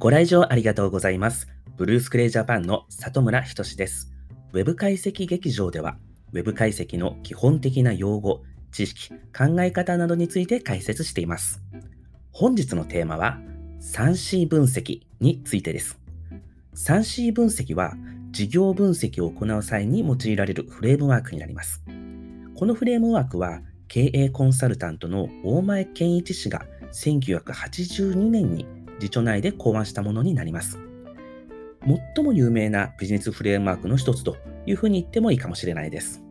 ご来場ありがとうございます。ブルースクレイジャパンの里村仁です。ウェブ解析劇場では、ウェブ解析の基本的な用語、知識、考え方などについて解説しています。本日のテーマは、3C 分析についてです。3C 分析は、事業分析を行う際に用いられるフレームワークになります。このフレームワークは、経営コンサルタントの大前健一氏が1982年に自著内で考案したものになります。最も有名なビジネスフレームワークの一つというふうに言ってもいいかもしれないです。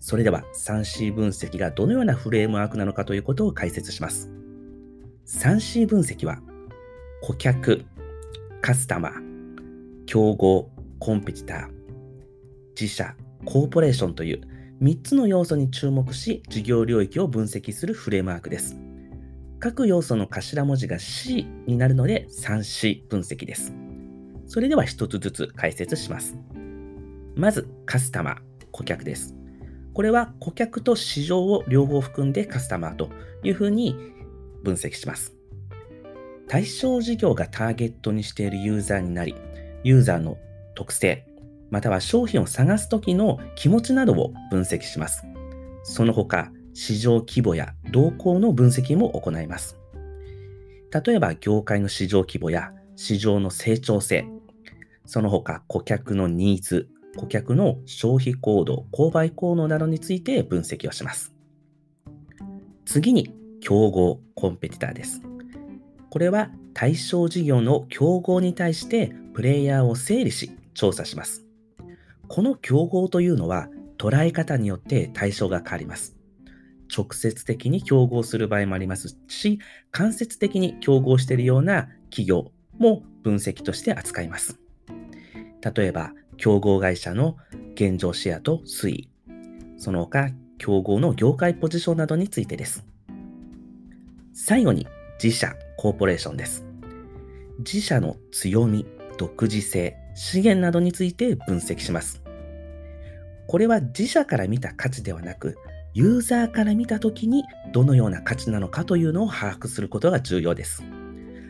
それでは 3C 分析がどのようなフレームワークなのかということを解説します。3C 分析は顧客、カスタマー、競合、コンペティター、自社、コーポレーションという3つの要素に注目し事業領域を分析するフレームワークです。各要素の頭文字が C になるので 3C 分析です。それでは一つずつ解説します。まず、カスタマー、顧客です。これは顧客と市場を両方含んでカスタマーというふうに分析します。対象事業がターゲットにしているユーザーになり、ユーザーの特性、または商品を探すときの気持ちなどを分析します。その他、市場規模や動向の分析も行います。例えば、業界の市場規模や市場の成長性、その他、顧客のニーズ、顧客の消費行動、購買行動などについて分析をします。次に、競合、コンペティターです。これは対象事業の競合に対してプレイヤーを整理し調査します。この競合というのは捉え方によって対象が変わります。直接的に競合する場合もありますし、間接的に競合しているような企業も分析として扱います。例えば、競合会社の現状シェアと推移、その他、競合の業界ポジションなどについてです。最後に、自社、コーポレーションです。自社の強み、独自性、資源などについて分析します。これは自社から見た価値ではなく、ユーザーから見たときにどのような価値なのかというのを把握することが重要です。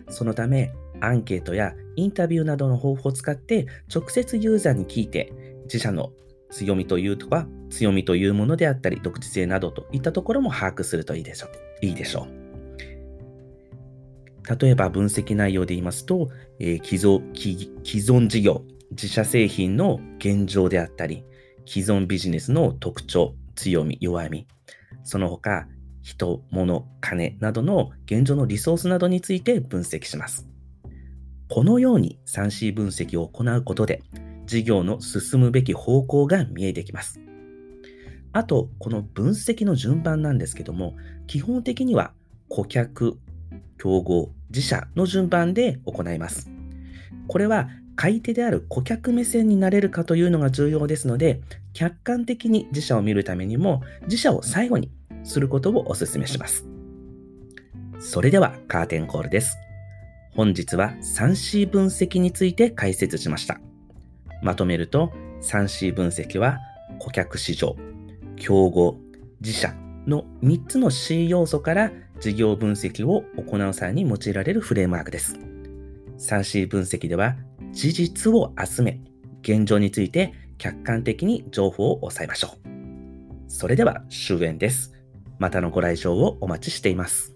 そのため、アンケートやインタビューなどの方法を使って直接ユーザーに聞いて自社の強みというとか強みというものであったり独自性などといったところも把握するといいでしょう。いいでしょう。例えば分析内容で言いますと、えー既存既既存事業、自社製品の現状であったり、既存ビジネスの特徴、強み、弱み、その他、人、物、金などの現状のリソースなどについて分析します。このように 3C 分析を行うことで、事業の進むべき方向が見えてきます。あと、この分析の順番なんですけども、基本的には顧客、競合、自社の順番で行います。これは買い手である顧客目線になれるかというのが重要ですので、客観的に自社を見るためにも、自社を最後にすることをお勧めします。それではカーテンコールです。本日は 3C 分析について解説しました。まとめると、3C 分析は顧客市場、競合、自社の3つの C 要素から事業分析を行う際に用いられるフレームワークです。3C 分析では事実を集め、現状について客観的に情報を抑えましょう。それでは終演です。またのご来場をお待ちしています。